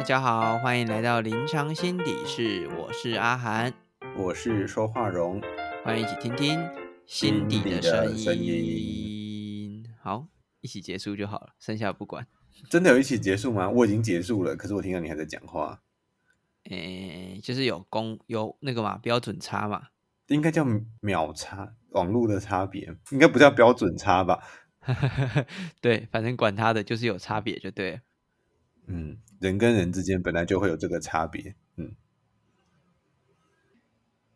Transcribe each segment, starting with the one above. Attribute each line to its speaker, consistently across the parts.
Speaker 1: 大家好，欢迎来到临床心底室，我是阿涵，
Speaker 2: 我是说话荣，
Speaker 1: 欢迎一起听听心底的声音。好，一起结束就好了，剩下不管。
Speaker 2: 真的有一起结束吗？我已经结束了，可是我听到你还在讲话。
Speaker 1: 诶，就是有公有那个嘛标准差嘛，
Speaker 2: 应该叫秒差，网络的差别，应该不叫标准差吧？
Speaker 1: 对，反正管他的，就是有差别就对。
Speaker 2: 嗯，人跟人之间本来就会有这个差别。嗯，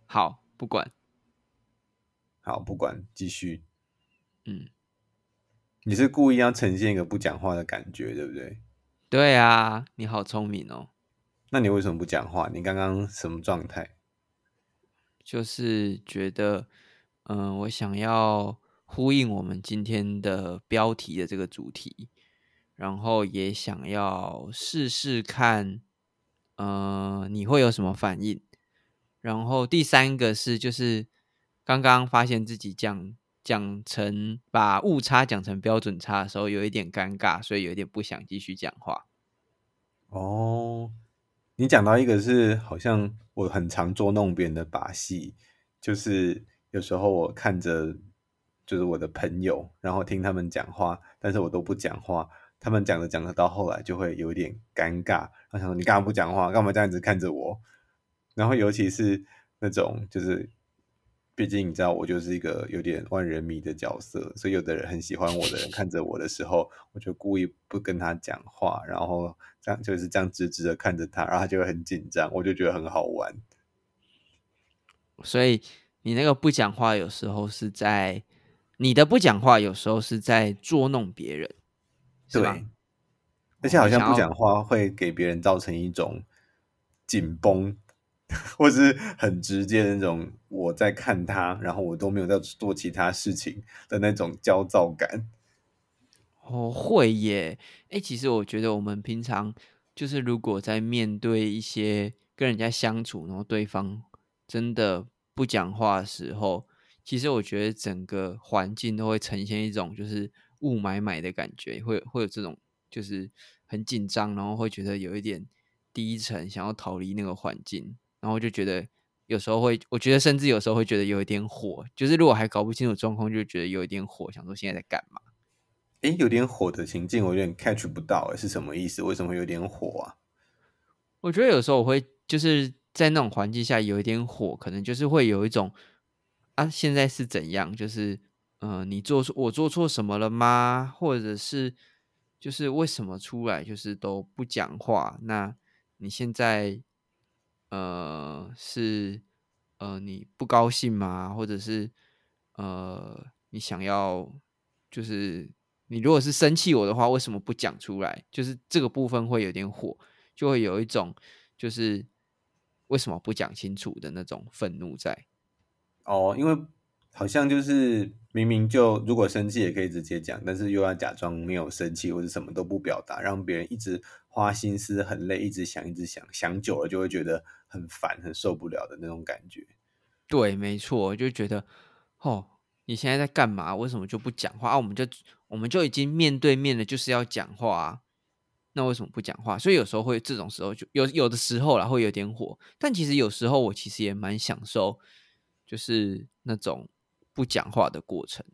Speaker 1: 好，不管，
Speaker 2: 好，不管，继续。
Speaker 1: 嗯，
Speaker 2: 你是故意要呈现一个不讲话的感觉，对不对？
Speaker 1: 对啊，你好聪明哦。
Speaker 2: 那你为什么不讲话？你刚刚什么状态？
Speaker 1: 就是觉得，嗯，我想要呼应我们今天的标题的这个主题。然后也想要试试看，呃，你会有什么反应？然后第三个是，就是刚刚发现自己讲讲成把误差讲成标准差的时候，有一点尴尬，所以有点不想继续讲话。
Speaker 2: 哦，你讲到一个是好像我很常捉弄别人的把戏，就是有时候我看着就是我的朋友，然后听他们讲话，但是我都不讲话。他们讲着讲着，到后来就会有点尴尬。他想说：“你干嘛不讲话？干嘛这样子看着我？”然后，尤其是那种，就是毕竟你知道，我就是一个有点万人迷的角色，所以有的人很喜欢我的人看着我的时候，我就故意不跟他讲话，然后这样就是这样直直的看着他，然后他就会很紧张，我就觉得很好玩。
Speaker 1: 所以你那个不讲话，有时候是在你的不讲话，有时候是在捉弄别人。
Speaker 2: 对，而且好像不讲话会给别人造成一种紧绷，或是很直接的那种我在看他，然后我都没有在做其他事情的那种焦躁感。
Speaker 1: 哦，会耶！哎，其实我觉得我们平常就是如果在面对一些跟人家相处，然后对方真的不讲话的时候，其实我觉得整个环境都会呈现一种就是。雾霾霾的感觉，会会有这种，就是很紧张，然后会觉得有一点低沉，想要逃离那个环境，然后就觉得有时候会，我觉得甚至有时候会觉得有一点火，就是如果还搞不清楚状况，就觉得有一点火，想说现在在干嘛？
Speaker 2: 哎，有点火的情境，我有点 catch 不到，哎，是什么意思？为什么有点火啊？
Speaker 1: 我觉得有时候我会就是在那种环境下有一点火，可能就是会有一种啊，现在是怎样？就是。嗯，你做错我做错什么了吗？或者是就是为什么出来就是都不讲话？那你现在呃是呃你不高兴吗？或者是呃你想要就是你如果是生气我的话，为什么不讲出来？就是这个部分会有点火，就会有一种就是为什么不讲清楚的那种愤怒在。
Speaker 2: 哦，因为。好像就是明明就如果生气也可以直接讲，但是又要假装没有生气或者什么都不表达，让别人一直花心思很累，一直想一直想，想久了就会觉得很烦、很受不了的那种感觉。
Speaker 1: 对，没错，我就觉得哦，你现在在干嘛？为什么就不讲话啊？我们就我们就已经面对面的，就是要讲话啊，那为什么不讲话？所以有时候会这种时候就有有的时候啦会有点火，但其实有时候我其实也蛮享受，就是那种。不讲话的过程，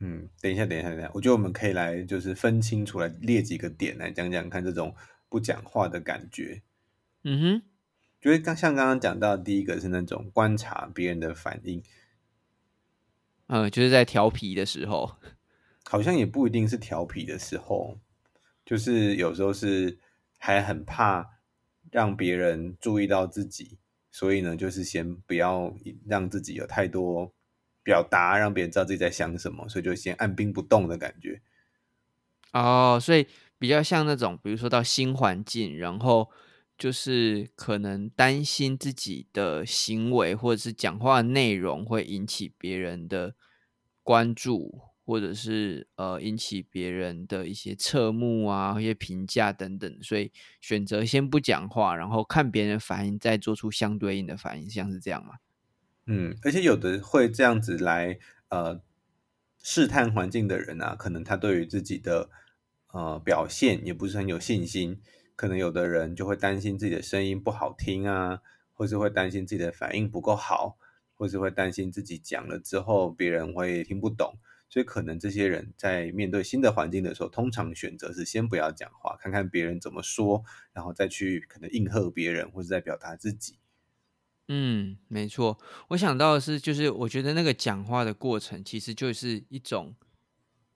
Speaker 2: 嗯，等一下，等一下，等一下，我觉得我们可以来就是分清楚来列几个点来讲讲看这种不讲话的感觉。
Speaker 1: 嗯哼，
Speaker 2: 就是刚像刚刚讲到第一个是那种观察别人的反应，
Speaker 1: 嗯，就是在调皮的时候，
Speaker 2: 好像也不一定是调皮的时候，就是有时候是还很怕让别人注意到自己，所以呢，就是先不要让自己有太多。表达让别人知道自己在想什么，所以就先按兵不动的感觉。
Speaker 1: 哦，所以比较像那种，比如说到新环境，然后就是可能担心自己的行为或者是讲话内容会引起别人的关注，或者是呃引起别人的一些侧目啊、一些评价等等，所以选择先不讲话，然后看别人反应，再做出相对应的反应，像是这样吗？
Speaker 2: 嗯，而且有的会这样子来呃试探环境的人啊，可能他对于自己的呃表现也不是很有信心，可能有的人就会担心自己的声音不好听啊，或是会担心自己的反应不够好，或是会担心自己讲了之后别人会听不懂。所以可能这些人在面对新的环境的时候，通常选择是先不要讲话，看看别人怎么说，然后再去可能应和别人，或者在表达自己。
Speaker 1: 嗯，没错。我想到的是，就是我觉得那个讲话的过程，其实就是一种，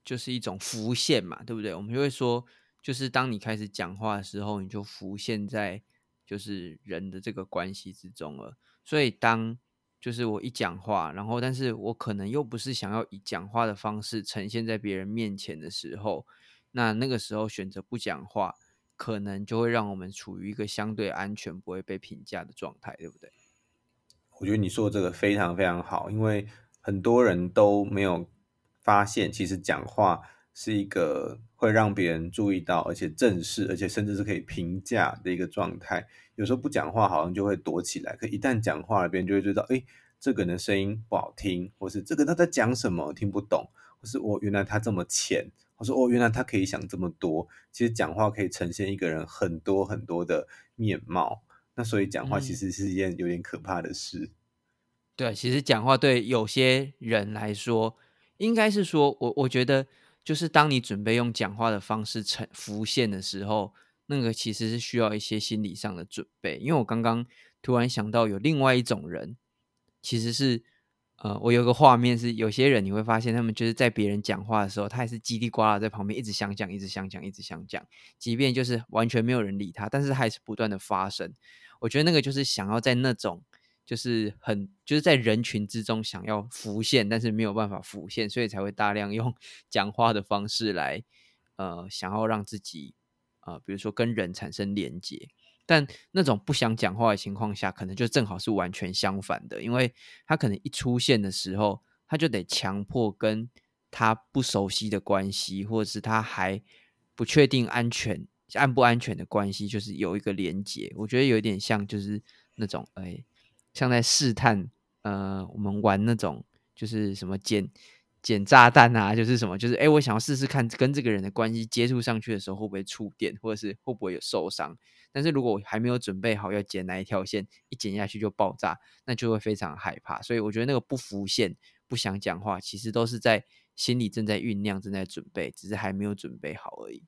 Speaker 1: 就是一种浮现嘛，对不对？我们就会说，就是当你开始讲话的时候，你就浮现在就是人的这个关系之中了。所以当就是我一讲话，然后但是我可能又不是想要以讲话的方式呈现在别人面前的时候，那那个时候选择不讲话，可能就会让我们处于一个相对安全、不会被评价的状态，对不对？
Speaker 2: 我觉得你说的这个非常非常好，因为很多人都没有发现，其实讲话是一个会让别人注意到，而且正视，而且甚至是可以评价的一个状态。有时候不讲话好像就会躲起来，可一旦讲话了，别人就会知道，哎，这个人的声音不好听，或是这个他在讲什么听不懂，或是我原来他这么浅，我说哦，原来他可以想这么多。其实讲话可以呈现一个人很多很多的面貌，那所以讲话其实是一件有点可怕的事。
Speaker 1: 对，其实讲话对有些人来说，应该是说我我觉得，就是当你准备用讲话的方式呈浮现的时候。那个其实是需要一些心理上的准备，因为我刚刚突然想到有另外一种人，其实是呃，我有个画面是有些人你会发现他们就是在别人讲话的时候，他也是叽里呱啦在旁边一直想讲，一直想讲，一直想讲，即便就是完全没有人理他，但是还是不断的发生。我觉得那个就是想要在那种就是很就是在人群之中想要浮现，但是没有办法浮现，所以才会大量 用讲话的方式来呃，想要让自己。啊，比如说跟人产生连接，但那种不想讲话的情况下，可能就正好是完全相反的，因为他可能一出现的时候，他就得强迫跟他不熟悉的关系，或者是他还不确定安全安不安全的关系，就是有一个连接。我觉得有点像，就是那种哎，像在试探，呃，我们玩那种就是什么捡。捡炸弹啊，就是什么，就是哎，我想要试试看跟这个人的关系接触上去的时候会不会触电，或者是会不会有受伤。但是如果我还没有准备好要剪哪一条线，一剪下去就爆炸，那就会非常害怕。所以我觉得那个不浮现、不想讲话，其实都是在心里正在酝酿、正在准备，只是还没有准备好而已。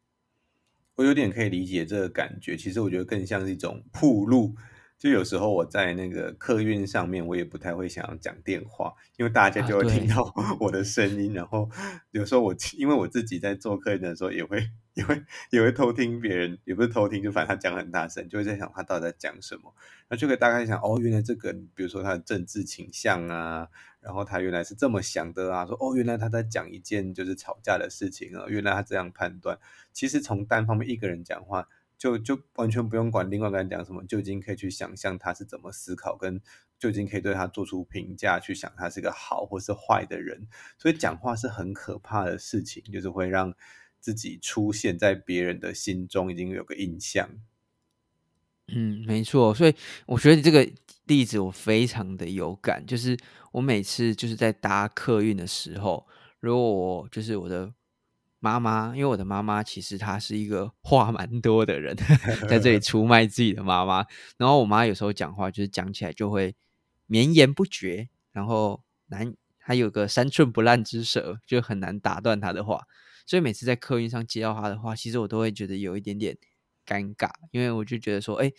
Speaker 2: 我有点可以理解这个感觉，其实我觉得更像是一种铺路。就有时候我在那个客运上面，我也不太会想要讲电话，因为大家就会听到我的声音。然后有时候我因为我自己在做客运的时候，也会也会也会偷听别人，也不是偷听，就反正他讲很大声，就会在想他到底在讲什么。那就可以大概想，哦，原来这个，比如说他的政治倾向啊，然后他原来是这么想的啊，说哦，原来他在讲一件就是吵架的事情啊，原来他这样判断。其实从单方面一个人讲话。就就完全不用管另外一个人讲什么，就已经可以去想象他是怎么思考，跟就已经可以对他做出评价，去想他是个好或是坏的人。所以讲话是很可怕的事情，就是会让自己出现在别人的心中，已经有个印象。
Speaker 1: 嗯，没错。所以我觉得这个例子我非常的有感，就是我每次就是在搭客运的时候，如果我就是我的。妈妈，因为我的妈妈其实她是一个 话蛮多的人，在这里 出卖自己的妈妈。然后我妈有时候讲话就是讲起来就会绵延不绝，然后难她有个三寸不烂之舌，就很难打断她的话。所以每次在客运上接到她的话，其实我都会觉得有一点点尴尬，因为我就觉得说，哎，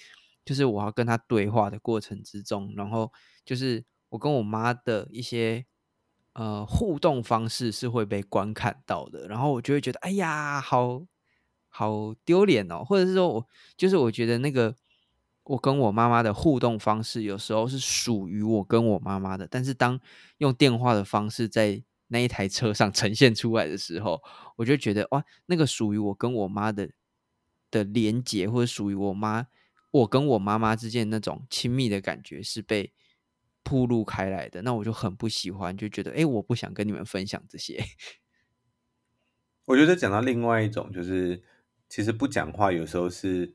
Speaker 1: 就是我要跟她对话的过程之中，然后就是我跟我妈的一些。呃，互动方式是会被观看到的，然后我就会觉得，哎呀，好好丢脸哦，或者是说我就是我觉得那个我跟我妈妈的互动方式有时候是属于我跟我妈妈的，但是当用电话的方式在那一台车上呈现出来的时候，我就觉得哇，那个属于我跟我妈的的连接，或者属于我妈我跟我妈妈之间那种亲密的感觉是被。铺路开来的，那我就很不喜欢，就觉得哎，我不想跟你们分享这些。
Speaker 2: 我觉得讲到另外一种，就是其实不讲话，有时候是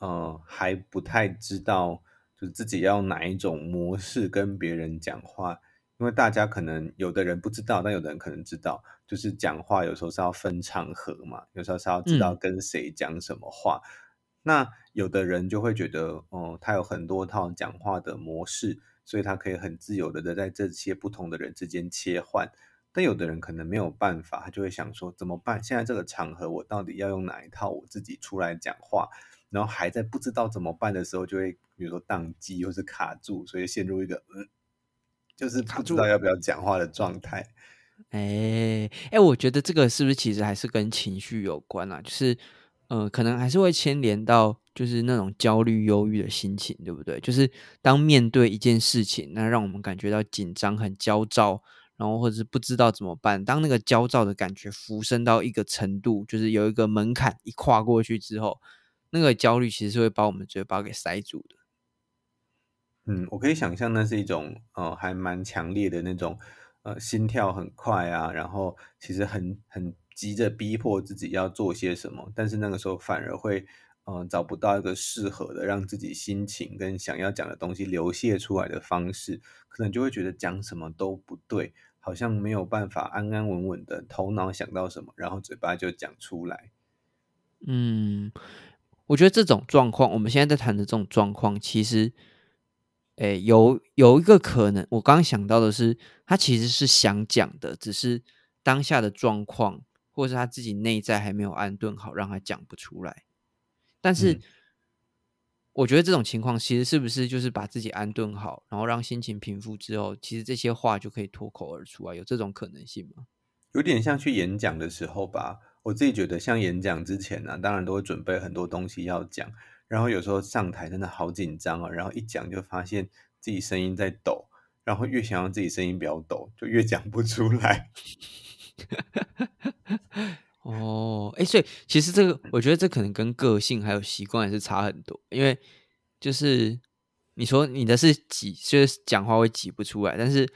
Speaker 2: 呃还不太知道，就是自己要哪一种模式跟别人讲话。因为大家可能有的人不知道，但有的人可能知道，就是讲话有时候是要分场合嘛，有时候是要知道跟谁讲什么话。那有的人就会觉得，哦，他有很多套讲话的模式，所以他可以很自由的在这些不同的人之间切换。但有的人可能没有办法，他就会想说怎么办？现在这个场合，我到底要用哪一套我自己出来讲话？然后还在不知道怎么办的时候，就会比如说宕机或是卡住，所以陷入一个嗯，就是不知道要不要讲话的状态。
Speaker 1: 哎哎，我觉得这个是不是其实还是跟情绪有关啊？就是，呃，可能还是会牵连到就是那种焦虑、忧郁的心情，对不对？就是当面对一件事情，那让我们感觉到紧张、很焦躁，然后或者是不知道怎么办。当那个焦躁的感觉浮升到一个程度，就是有一个门槛一跨过去之后，那个焦虑其实是会把我们嘴巴给塞住的。
Speaker 2: 嗯，我可以想象那是一种，呃，还蛮强烈的那种。呃，心跳很快啊，然后其实很很急着逼迫自己要做些什么，但是那个时候反而会，嗯，找不到一个适合的让自己心情跟想要讲的东西流泻出来的方式，可能就会觉得讲什么都不对，好像没有办法安安稳稳的头脑想到什么，然后嘴巴就讲出来。
Speaker 1: 嗯，我觉得这种状况，我们现在在谈的这种状况，其实。哎，有有一个可能，我刚刚想到的是，他其实是想讲的，只是当下的状况，或者是他自己内在还没有安顿好，让他讲不出来。但是，我觉得这种情况，其实是不是就是把自己安顿好，然后让心情平复之后，其实这些话就可以脱口而出啊？有这种可能性吗？
Speaker 2: 有点像去演讲的时候吧。我自己觉得，像演讲之前呢，当然都会准备很多东西要讲。然后有时候上台真的好紧张啊，然后一讲就发现自己声音在抖，然后越想让自己声音不要抖，就越讲不出来。
Speaker 1: 哦，哎，所以其实这个，我觉得这可能跟个性还有习惯也是差很多。因为就是你说你的是挤，就是讲话会挤不出来，但是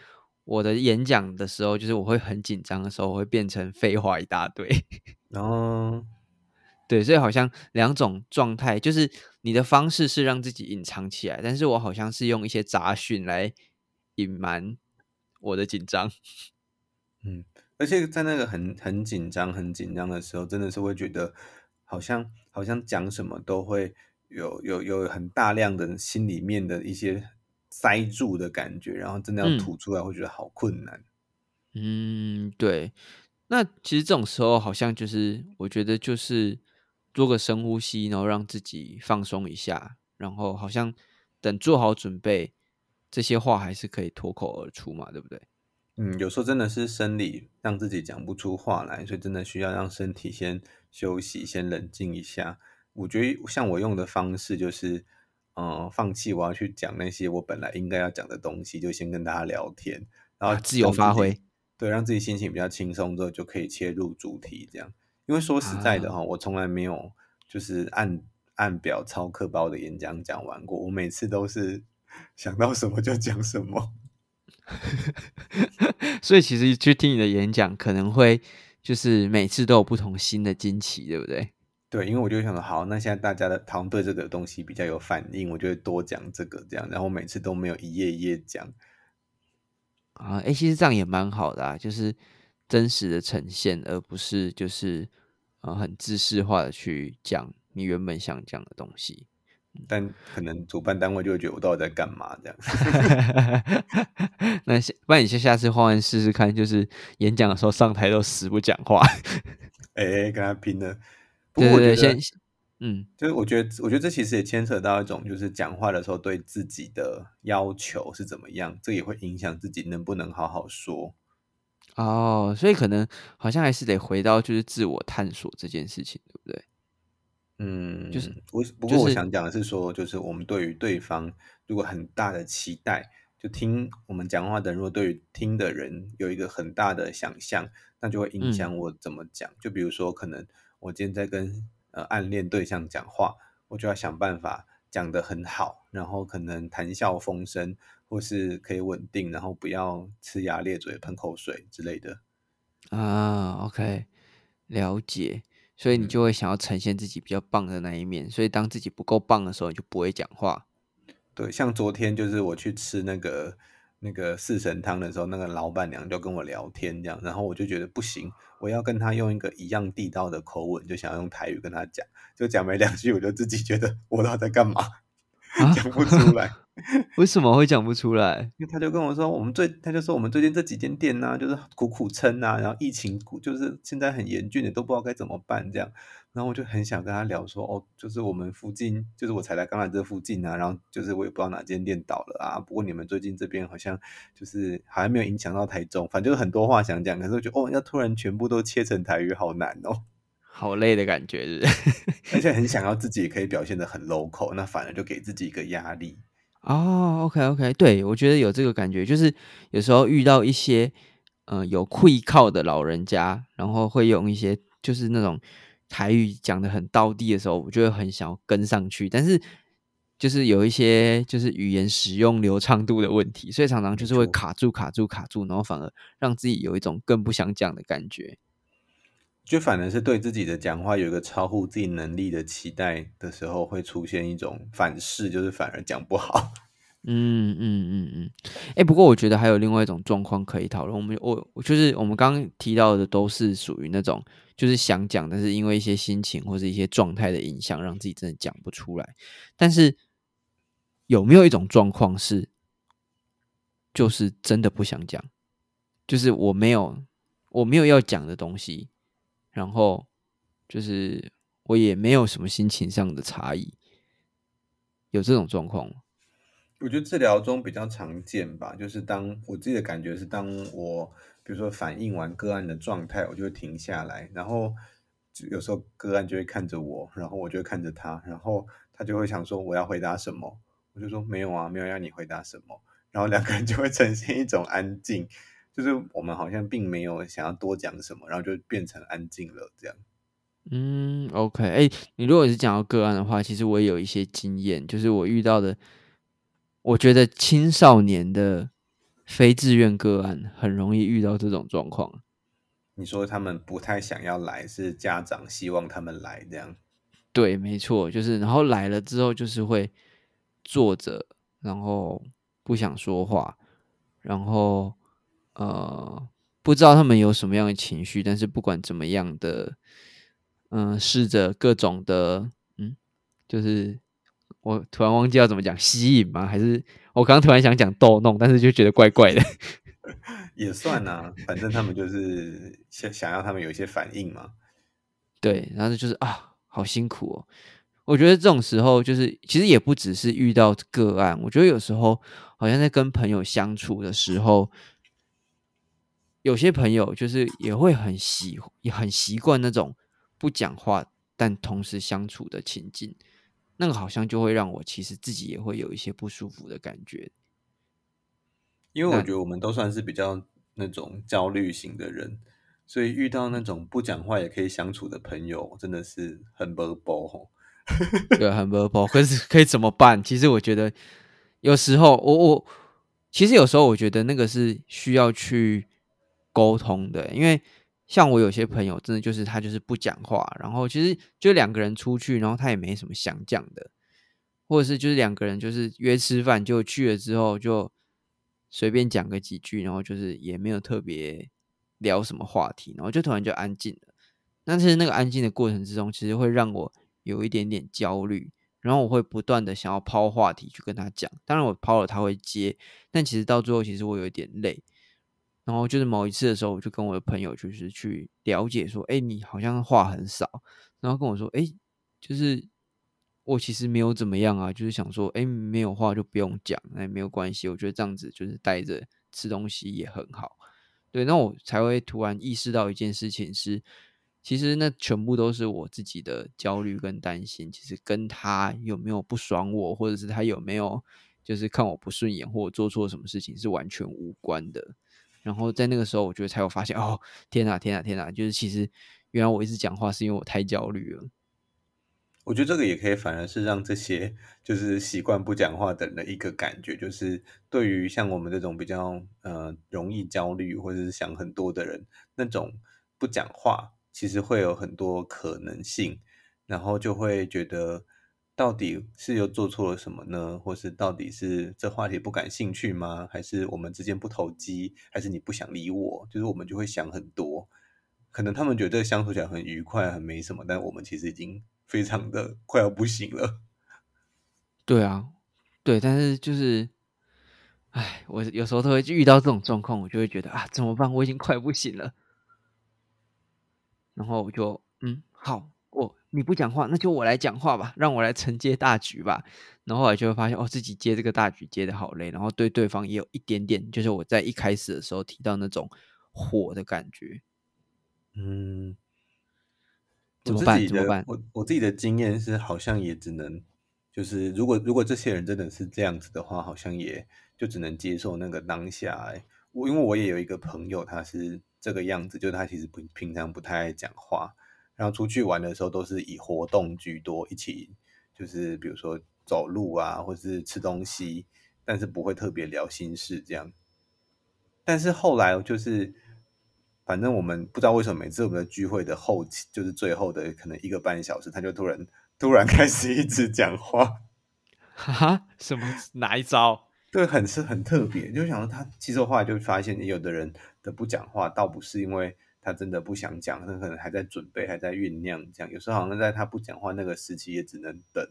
Speaker 1: 我的演讲的时候，就是我会很紧张的时候，会变成废话一大堆。
Speaker 2: 然 后。
Speaker 1: 对，所以好像两种状态，就是你的方式是让自己隐藏起来，但是我好像是用一些杂讯来隐瞒我的紧张。
Speaker 2: 嗯，而且在那个很很紧张、很紧张的时候，真的是会觉得好像好像讲什么都会有有有很大量的心里面的一些塞住的感觉，然后真的要吐出来，会觉得好困难。
Speaker 1: 嗯，对。那其实这种时候，好像就是我觉得就是。做个深呼吸，然后让自己放松一下，然后好像等做好准备，这些话还是可以脱口而出嘛，对不对？
Speaker 2: 嗯，有时候真的是生理让自己讲不出话来，所以真的需要让身体先休息，先冷静一下。我觉得像我用的方式就是，嗯，放弃我要去讲那些我本来应该要讲的东西，就先跟大家聊天，然后
Speaker 1: 自由发挥，
Speaker 2: 对，让自己心情比较轻松之后，就可以切入主题这样。因为说实在的哈，我从来没有就是按按表抄课把我的演讲讲完过。我每次都是 想到什么就讲什么，
Speaker 1: 所以其实去听你的演讲，可能会就是每次都有不同新的惊奇，对不对？
Speaker 2: 对，因为我就想说，好，那现在大家的好像对这个东西比较有反应，我就会多讲这个这样，然后每次都没有一页一页讲
Speaker 1: 啊。哎，其实这样也蛮好的啊，就是真实的呈现，而不是就是。呃，很知识化的去讲你原本想讲的东西，
Speaker 2: 但可能主办单位就会觉得我到底在干嘛这样。
Speaker 1: 那不然你先下次换换试试看，就是演讲的时候上台都死不讲话，
Speaker 2: 哎，跟他拼了。
Speaker 1: 对对对，先嗯，
Speaker 2: 就是我觉得，我觉得这其实也牵扯到一种，就是讲话的时候对自己的要求是怎么样，这也会影响自己能不能好好说。
Speaker 1: 哦，所以可能好像还是得回到就是自我探索这件事情，对不对？
Speaker 2: 嗯，就是我不过我想讲的是说，就是我们对于对方如果很大的期待，就听我们讲话的人，如果对于听的人有一个很大的想象，那就会影响我怎么讲。就比如说，可能我今天在跟呃暗恋对象讲话，我就要想办法讲得很好，然后可能谈笑风生。或是可以稳定，然后不要呲牙咧嘴、喷口水之类的
Speaker 1: 啊。OK，了解。所以你就会想要呈现自己比较棒的那一面。所以当自己不够棒的时候，你就不会讲话。
Speaker 2: 对，像昨天就是我去吃那个那个四神汤的时候，那个老板娘就跟我聊天这样，然后我就觉得不行，我要跟她用一个一样地道的口吻，就想要用台语跟她讲，就讲没两句，我就自己觉得 我到底在干嘛，讲不出来。
Speaker 1: 为什么会讲不出来？
Speaker 2: 因为他就跟我说，我们最他就说我们最近这几间店呢、就是苦苦撑啊，然后疫情就是现在很严峻的，都不知道该怎么办这样。然后我就很想跟他聊说，哦，就是我们附近，就是我才来刚来这附近啊，然后就是我也不知道哪间店倒了啊。不过你们最近这边好像就是好像没有影响到台中，反正就是很多话想讲，可是我觉得哦，要突然全部都切成台语，好难哦。
Speaker 1: 好累的感觉，是不是？
Speaker 2: 而且很想要自己也可以表现的很 local，那反而就给自己一个压力。
Speaker 1: 哦，OK OK，对我觉得有这个感觉，就是有时候遇到一些呃有愧靠的老人家，然后会用一些就是那种台语讲的很道地的时候，我就会很想要跟上去，但是就是有一些就是语言使用流畅度的问题，所以常常就是会卡住卡住卡住，然后反而让自己有一种更不想讲的感觉。
Speaker 2: 就反而是对自己的讲话有一个超乎自己能力的期待的时候，会出现一种反噬，就是反而讲不好。
Speaker 1: 嗯嗯嗯嗯，哎、不过我觉得还有另外一种状况可以讨论。我们我就是我们刚刚提到的都是属于那种就是想讲，但是因为一些心情或者一些状态的影响，让自己真的讲不出来。但是有没有一种状况是，就是真的不想讲，就是我没有我没有要讲的东西，然后就是我也没有什么心情上的差异，有这种状况？
Speaker 2: 我觉得治疗中比较常见吧，就是当我自己的感觉是，当我比如说反映完个案的状态，我就会停下来，然后有时候个案就会看着我，然后我就会看着他，然后他就会想说我要回答什么，我就说没有啊，没有要你回答什么，然后两个人就会呈现一种安静，就是我们好像并没有想要多讲什么，然后就变成安静了这样。
Speaker 1: 嗯，OK，哎、你如果是讲到个案的话，其实我也有一些经验，就是我遇到的，我觉得青少年的非自愿个案很容易遇到这种状况。
Speaker 2: 你说他们不太想要来，是家长希望他们来这样。
Speaker 1: 对，没错，就是然后来了之后，就是会坐着，然后不想说话，然后呃，不知道他们有什么样的情绪，但是不管怎么样的，嗯、试着各种的，嗯，就是我突然忘记要怎么讲，吸引吗？还是我刚刚突然想讲逗弄，但是就觉得怪怪的。
Speaker 2: 也算啊，反正他们就是 想想要他们有一些反应嘛。
Speaker 1: 对，然后就是啊，好辛苦哦。我觉得这种时候，就是其实也不只是遇到个案，我觉得有时候好像在跟朋友相处的时候，有些朋友就是也会很习也很习惯那种不讲话但同时相处的情境，那个好像就会让我其实自己也会有一些不舒服的感觉。
Speaker 2: 因为我觉得我们都算是比较那种焦虑型的人，所以遇到那种不讲话也可以相处的朋友，真的是很不包吼。
Speaker 1: 对，很 verbal，可是可以怎么办？其实我觉得有时候我我其实有时候我觉得那个是需要去沟通的，因为像我有些朋友真的就是他就是不讲话，然后其实就两个人出去，然后他也没什么想讲的，或者是就是两个人就是约吃饭，就去了之后就随便讲个几句，然后就是也没有特别聊什么话题，然后就突然就安静了。但是那个安静的过程之中，其实会让我有一点点焦虑，然后我会不断的想要抛话题去跟他讲。当然我抛了他会接，但其实到最后其实我有一点累。然后就是某一次的时候，我就跟我的朋友就是去了解说，哎，你好像话很少，然后跟我说，哎，就是我其实没有怎么样啊，就是想说，哎，没有话就不用讲，那没有关系，我觉得这样子就是带着吃东西也很好。对，那我才会突然意识到一件事情是，其实那全部都是我自己的焦虑跟担心，其实跟他有没有不爽我，或者是他有没有就是看我不顺眼，或我做错什么事情是完全无关的。然后在那个时候，我觉得才有发现，哦，天哪，天哪，天哪！就是其实原来我一直讲话是因为我太焦虑了。
Speaker 2: 我觉得这个也可以，反而是让这些就是习惯不讲话的人的一个感觉，就是对于像我们这种比较呃容易焦虑或者是想很多的人，那种不讲话其实会有很多可能性，然后就会觉得到底是又做错了什么呢？或是到底是这话题不感兴趣吗？还是我们之间不投机？还是你不想理我？就是我们就会想很多。可能他们觉得相处起来很愉快，很没什么，但我们其实已经非常的快要不行了。
Speaker 1: 对啊，对，但是就是，哎，我有时候都会遇到这种状况，我就会觉得啊，怎么办？我已经快不行了。然后我就嗯，好。我你不讲话，那就我来讲话吧，让我来承接大局吧。然后后来就会发现，哦，自己接这个大局接的好累，然后对对方也有一点点，就是我在一开始的时候提到那种火的感觉。
Speaker 2: 嗯，
Speaker 1: 怎么办？怎么办？
Speaker 2: 我我自己的经验是，好像也只能就是，如果如果这些人真的是这样子的话，好像也就只能接受那个当下。我因为我也有一个朋友，他是这个样子，就他其实不平常不太爱讲话。然后出去玩的时候都是以活动居多，一起就是比如说走路啊，或者是吃东西，但是不会特别聊心事这样。但是后来就是，反正我们不知道为什么每次我们的聚会的后期，就是最后的可能一个半小时，他就突然突然开始一直讲话，
Speaker 1: 哈哈，什么哪一招？
Speaker 2: 对，很是很特别，就想到他其实后来就发现，有的人的不讲话，倒不是因为。他真的不想讲，他可能还在准备，还在酝酿。这样有时候好像在他不讲话那个时期，也只能等。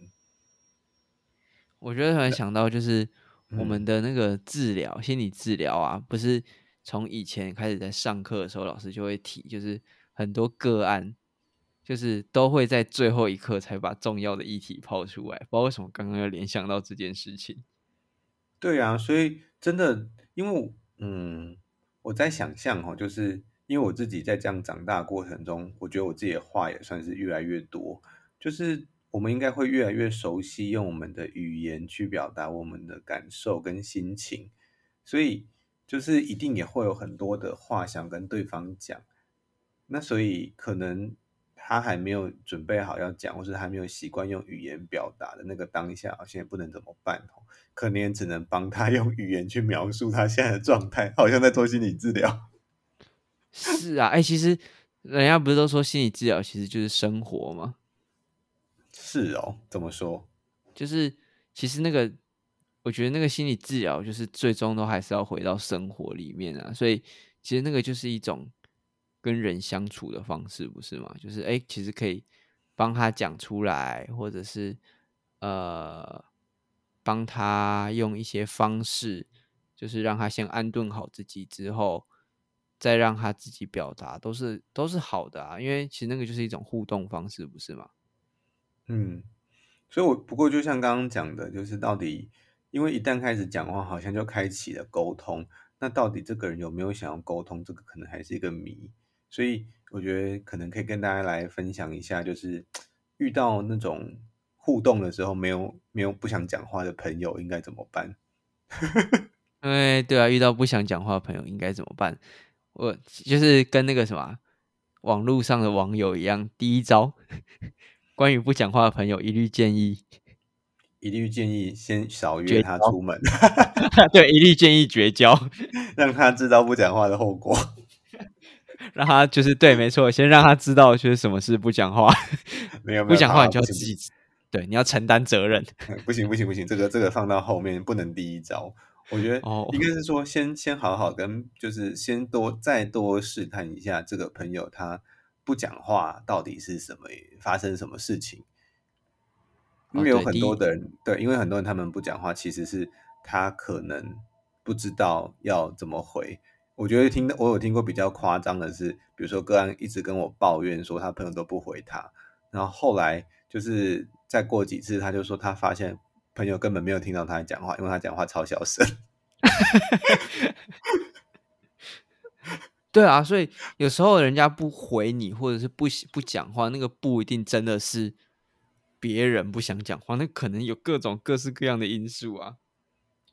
Speaker 1: 我觉得突然想到，就是我们的那个治疗，心理治疗啊，不是从以前开始在上课的时候，老师就会提，就是很多个案，就是都会在最后一刻才把重要的议题抛出来。不知道为什么刚刚又联想到这件事情。
Speaker 2: 对啊，所以真的，因为嗯，我在想象哈，就是。因为我自己在这样长大过程中，我觉得我自己的话也算是越来越多。就是我们应该会越来越熟悉用我们的语言去表达我们的感受跟心情，所以就是一定也会有很多的话想跟对方讲。那所以可能他还没有准备好要讲，或是还没有习惯用语言表达的那个当下，好像也不能怎么办哦，可能也只能帮他用语言去描述他现在的状态，好像在做心理治疗。
Speaker 1: 是啊，哎，其实人家不是都说心理治疗其实就是生活吗？
Speaker 2: 是哦，怎么说？
Speaker 1: 就是其实那个，我觉得那个心理治疗就是最终都还是要回到生活里面啊。所以其实那个就是一种跟人相处的方式，不是吗？就是哎，其实可以帮他讲出来，或者是呃，帮他用一些方式，就是让他先安顿好自己之后。再让他自己表达，都是都是好的啊，因为其实那个就是一种互动方式，不是吗？
Speaker 2: 嗯，所以，我不过就像刚刚讲的，就是到底，因为一旦开始讲话，好像就开启了沟通，那到底这个人有没有想要沟通，这个可能还是一个谜。所以，我觉得可能可以跟大家来分享一下，就是遇到那种互动的时候，没有没有不想讲话的朋友，应该怎么办？
Speaker 1: 哎，对啊，遇到不想讲话的朋友应该怎么办？我就是跟那个什么网络上的网友一样，第一招，关于不讲话的朋友，一律建议，
Speaker 2: 一律建议先少约他出门。
Speaker 1: 对，一律建议绝交，
Speaker 2: 让他知道不讲话的后果。
Speaker 1: 让他就是对，没错，先让他知道就是什么是不讲话。
Speaker 2: 没有，
Speaker 1: 不讲话你就要自己，对，你要承担责任。
Speaker 2: 不行，不行，不行，这个这个放到后面，不能第一招。我觉得应该是说，先先好好跟，就是先多再多试探一下这个朋友，他不讲话到底是什么发生什么事情？因为有很多的人，对，因为很多人他们不讲话，其实是他可能不知道要怎么回。我觉得听我有听过比较夸张的是，比如说个案一直跟我抱怨说他朋友都不回他，然后后来就是再过几次，他就说他发现。朋友根本没有听到他讲话，因为他讲话超小声。
Speaker 1: 对啊，所以有时候人家不回你，或者是不不讲话，那个不一定真的是别人不想讲话，那可能有各种各式各样的因素啊。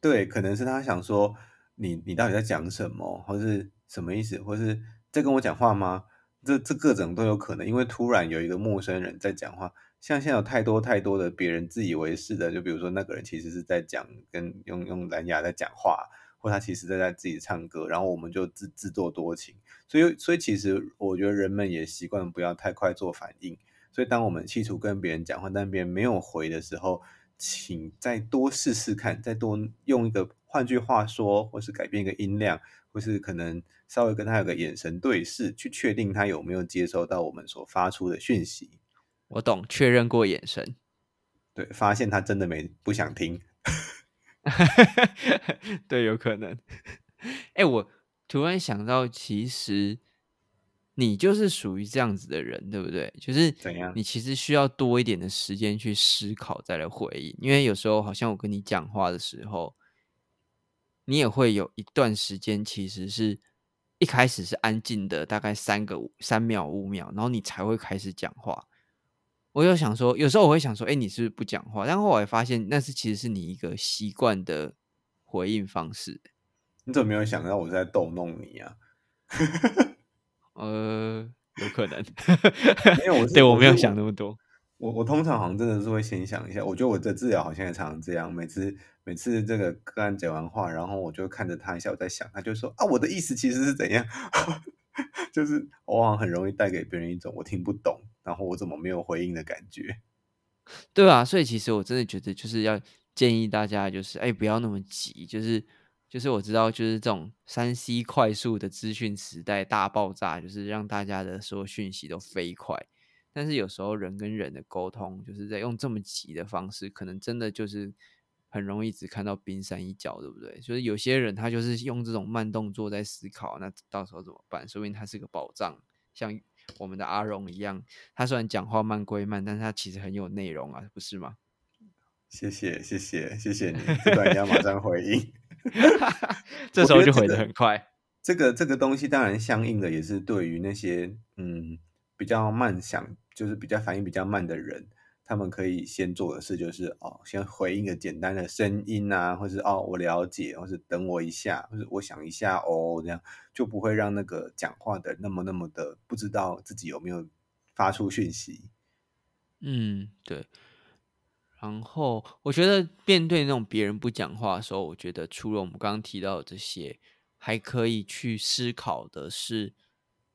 Speaker 2: 对，可能是他想说你你到底在讲什么，或是什么意思，或是在跟我讲话吗？这这各种都有可能，因为突然有一个陌生人在讲话。像现在有太多太多的别人自以为是的，就比如说那个人其实是在讲跟用用蓝牙在讲话，或他其实在在自己唱歌，然后我们就自自作多情。所以所以其实我觉得人们也习惯不要太快做反应，所以当我们企图跟别人讲话，但别人没有回的时候，请再多试试看，再多用一个换句话说，或是改变一个音量，或是可能稍微跟他有个眼神对视，去确定他有没有接收到我们所发出的讯息。
Speaker 1: 我懂，确认过眼神，
Speaker 2: 对，发现他真的没不想听。
Speaker 1: 对，有可能。哎，我突然想到，其实你就是属于这样子的人，对不对？就是
Speaker 2: 怎样？
Speaker 1: 你其实需要多一点的时间去思考，再来回应。因为有时候，好像我跟你讲话的时候，你也会有一段时间，其实是一开始是安静的，大概三个三秒五秒，然后你才会开始讲话。我就想说，有时候我会想说，哎，你是不是不讲话？但后来发现，那是其实是你一个习惯的回应方式。
Speaker 2: 你怎么没有想到我在逗弄你啊？
Speaker 1: 呃，有可能，
Speaker 2: 因为我
Speaker 1: 对我没有想那么多。
Speaker 2: 我我通常好像真的是会先想一下。我觉得我的治疗好像也常常这样，每次每次这个个案讲完话，然后我就看着他一下，我在想，他就说啊，我的意思其实是怎样？就是往往很容易带给别人一种我听不懂。然后我怎么没有回应的感觉？
Speaker 1: 对啊，所以其实我真的觉得就是要建议大家，就是哎，不要那么急，就是就是我知道，就是这种三 C 快速的资讯时代大爆炸，就是让大家的所有讯息都飞快。但是有时候人跟人的沟通，就是在用这么急的方式，可能真的就是很容易只看到冰山一角，对不对？所以有些人他就是用这种慢动作在思考，那到时候怎么办？说明他是个宝藏，像。我们的阿荣一样，他虽然讲话慢归慢，但是他其实很有内容啊，不是吗？
Speaker 2: 谢谢，谢谢，谢谢你，这段要马上回应。
Speaker 1: 这时候就回的很快。
Speaker 2: 这个这个东西当然相应的也是对于那些嗯比较慢想，就是比较反应比较慢的人。他们可以先做的事就是哦，先回应个简单的声音啊，或是哦我了解，或是等我一下，或是我想一下哦，这样就不会让那个讲话的那么那么的不知道自己有没有发出讯息。
Speaker 1: 嗯，对。然后我觉得面对那种别人不讲话的时候，我觉得除了我们刚刚提到的这些，还可以去思考的是，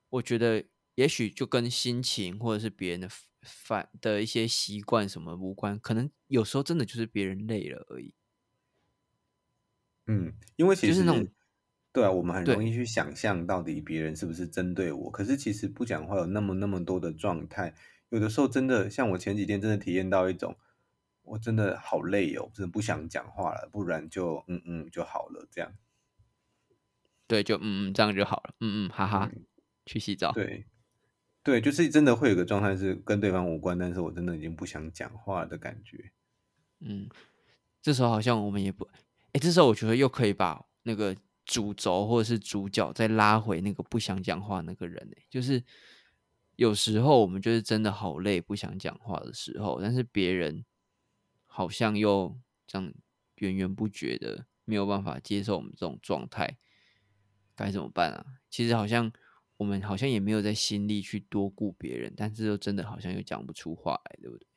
Speaker 1: 我觉得也许就跟心情或者是别人的。反的一些习惯什么无关，可能有时候真的就是别人累了而已。
Speaker 2: 嗯，因为其
Speaker 1: 实那种
Speaker 2: 对啊，我们很容易去想象到底别人是不是针对我。可是其实不讲话有那么那么多的状态，有的时候真的像我前几天真的体验到一种，我真的好累哦，真的不想讲话了，不然就嗯嗯就好了这样。
Speaker 1: 对，就嗯嗯这样就好了，嗯嗯哈哈，去洗澡。
Speaker 2: 对。对，就是真的会有个状态是跟对方无关，但是我真的已经不想讲话的感觉。
Speaker 1: 嗯，这时候好像我们也不，哎，这时候我觉得又可以把那个主轴或者是主角再拉回那个不想讲话那个人，就是有时候我们就是真的好累，不想讲话的时候，但是别人好像又这样源源不绝的没有办法接受我们这种状态，该怎么办啊？其实好像。我们好像也没有在心力去多顾别人，但是又真的好像又讲不出话来，对不对？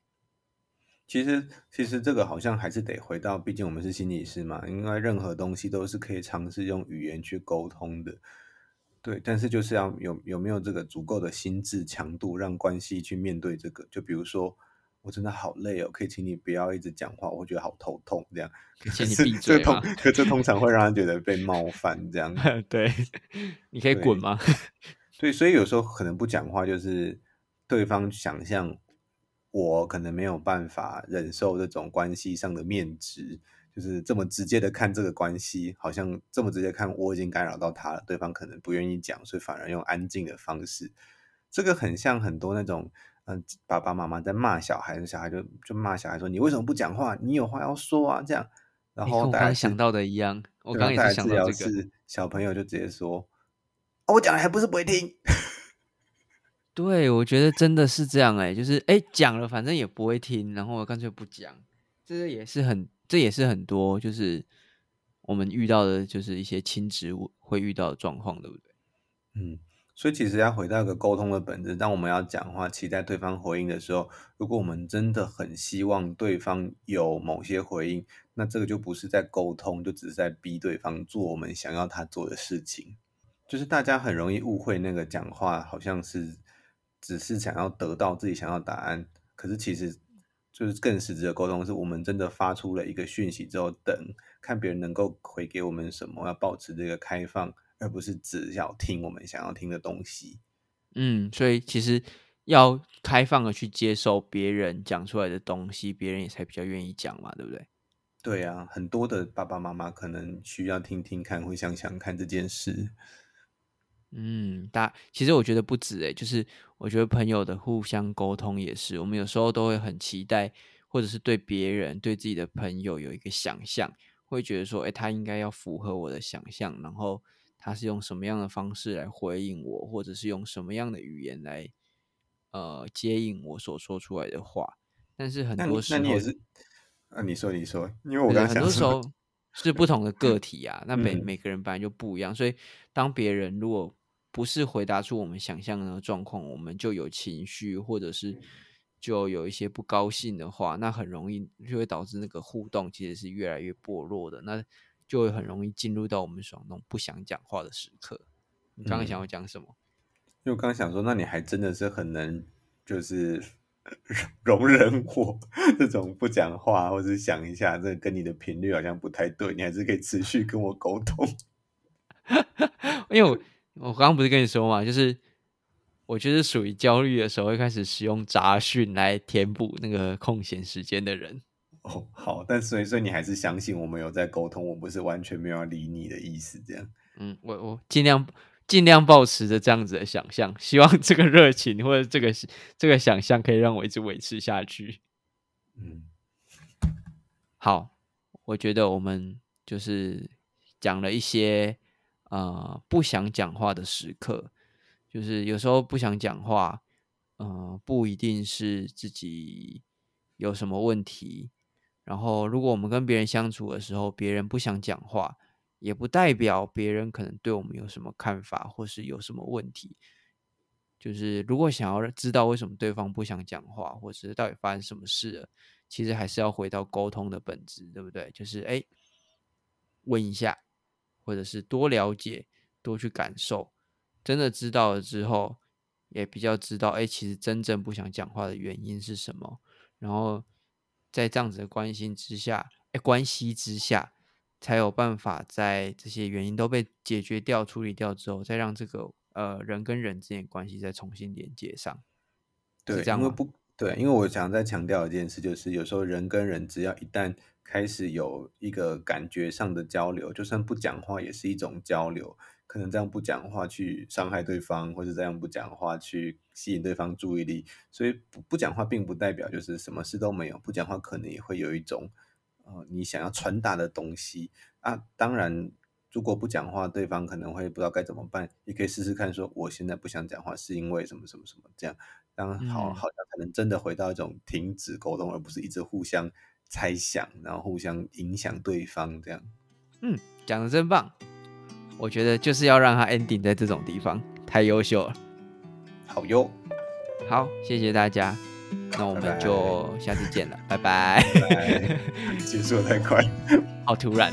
Speaker 2: 其实，其实这个好像还是得回到，毕竟我们是心理师嘛，因为任何东西都是可以尝试用语言去沟通的，对。但是就是要有有没有这个足够的心智强度，让关系去面对这个。就比如说，我真的好累哦，可以请你不要一直讲话，我觉得好头痛，这样。
Speaker 1: 请你闭嘴
Speaker 2: 吗？可这通常会让人觉得被冒犯，这样。
Speaker 1: 对，你可以滚吗？
Speaker 2: 对，所以有时候可能不讲话，就是对方想象我可能没有办法忍受这种关系上的面值，就是这么直接的看这个关系，好像这么直接看我已经干扰到他了，对方可能不愿意讲，所以反而用安静的方式。这个很像很多那种嗯爸爸妈妈在骂小孩，小孩就就骂小孩说你为什么不讲话？你有话要说啊这样。然后
Speaker 1: 我刚想到的一样，我刚也是想到这个，
Speaker 2: 小朋友就直接说。我讲还不是不会听，
Speaker 1: 对我觉得真的是这样哎，就是哎讲了反正也不会听，然后我干脆不讲，这也是很这也是很多就是我们遇到的，就是一些亲子会遇到的状况，对不对？
Speaker 2: 嗯，所以其实要回到一个沟通的本质，当我们要讲话，期待对方回应的时候，如果我们真的很希望对方有某些回应，那这个就不是在沟通，就只是在逼对方做我们想要他做的事情。就是大家很容易误会那个讲话好像是只是想要得到自己想要答案，可是其实就是更实质的沟通，是我们真的发出了一个讯息之后，等看别人能够回给我们什么，要保持这个开放，而不是只要听我们想要听的东西。
Speaker 1: 嗯，所以其实要开放的去接受别人讲出来的东西，别人也才比较愿意讲嘛，对不对？
Speaker 2: 对啊，很多的爸爸妈妈可能需要听听看，会想想看这件事。
Speaker 1: 嗯，大其实我觉得不止诶，就是我觉得朋友的互相沟通也是，我们有时候都会很期待，或者是对别人、对自己的朋友有一个想象，会觉得说，哎，他应该要符合我的想象，然后他是用什么样的方式来回应我，或者是用什么样的语言来呃接应我所说出来的话。但是很多时候，
Speaker 2: 那你也是啊？你说，你说，因为我刚
Speaker 1: 很多时候 是不同的个体啊，那每每个人本来就不一样，所以当别人如果不是回答出我们想象的状况，我们就有情绪，或者是就有一些不高兴的话，那很容易就会导致那个互动其实是越来越薄弱的，那就会很容易进入到我们爽动不想讲话的时刻。你刚刚想要讲什么？
Speaker 2: 因为我刚刚想说，那你还真的是很能就是 容忍我 这种不讲话，或者想一下，这跟你的频率好像不太对，你还是可以持续跟我沟通，
Speaker 1: 因为我。我刚刚不是跟你说嘛，就是我就是属于焦虑的时候会开始使用杂讯来填补那个空闲时间的人。
Speaker 2: 哦，好，但所以所以你还是相信我们有在沟通，我不是完全没有理你的意思，这样。
Speaker 1: 嗯，我我尽量尽量保持着这样子的想象，希望这个热情或者这个这个想象可以让我一直维持下去。嗯，好，我觉得我们就是讲了一些。呃，不想讲话的时刻，就是有时候不想讲话，呃，不一定是自己有什么问题。然后，如果我们跟别人相处的时候，别人不想讲话，也不代表别人可能对我们有什么看法，或是有什么问题。就是如果想要知道为什么对方不想讲话，或是到底发生什么事了，其实还是要回到沟通的本质，对不对？就是哎，问一下。或者是多了解、多去感受，真的知道了之后，也比较知道，哎，其实真正不想讲话的原因是什么。然后在这样子的关心之下，哎，关系之下，才有办法在这些原因都被解决掉、处理掉之后，再让这个呃人跟人之间关系再重新连接上。
Speaker 2: 对，因为不对，因为我想再强调一件事，就是有时候人跟人只要一旦开始有一个感觉上的交流，就算不讲话也是一种交流。可能这样不讲话去伤害对方，或者这样不讲话去吸引对方注意力。所以不不讲话并不代表就是什么事都没有。不讲话可能也会有一种呃你想要传达的东西啊。当然，如果不讲话，对方可能会不知道该怎么办。也可以试试看，说我现在不想讲话是因为什么什么什么这样。当好好像才能真的回到一种停止沟通，而不是一直互相。猜想，然后互相影响对方，这样。
Speaker 1: 嗯，讲的真棒。我觉得就是要让他 ending 在这种地方，太优秀了。
Speaker 2: 好哟，
Speaker 1: 好，谢谢大家。那我们就下次见了，拜拜。
Speaker 2: 结束 太快，
Speaker 1: 好突然。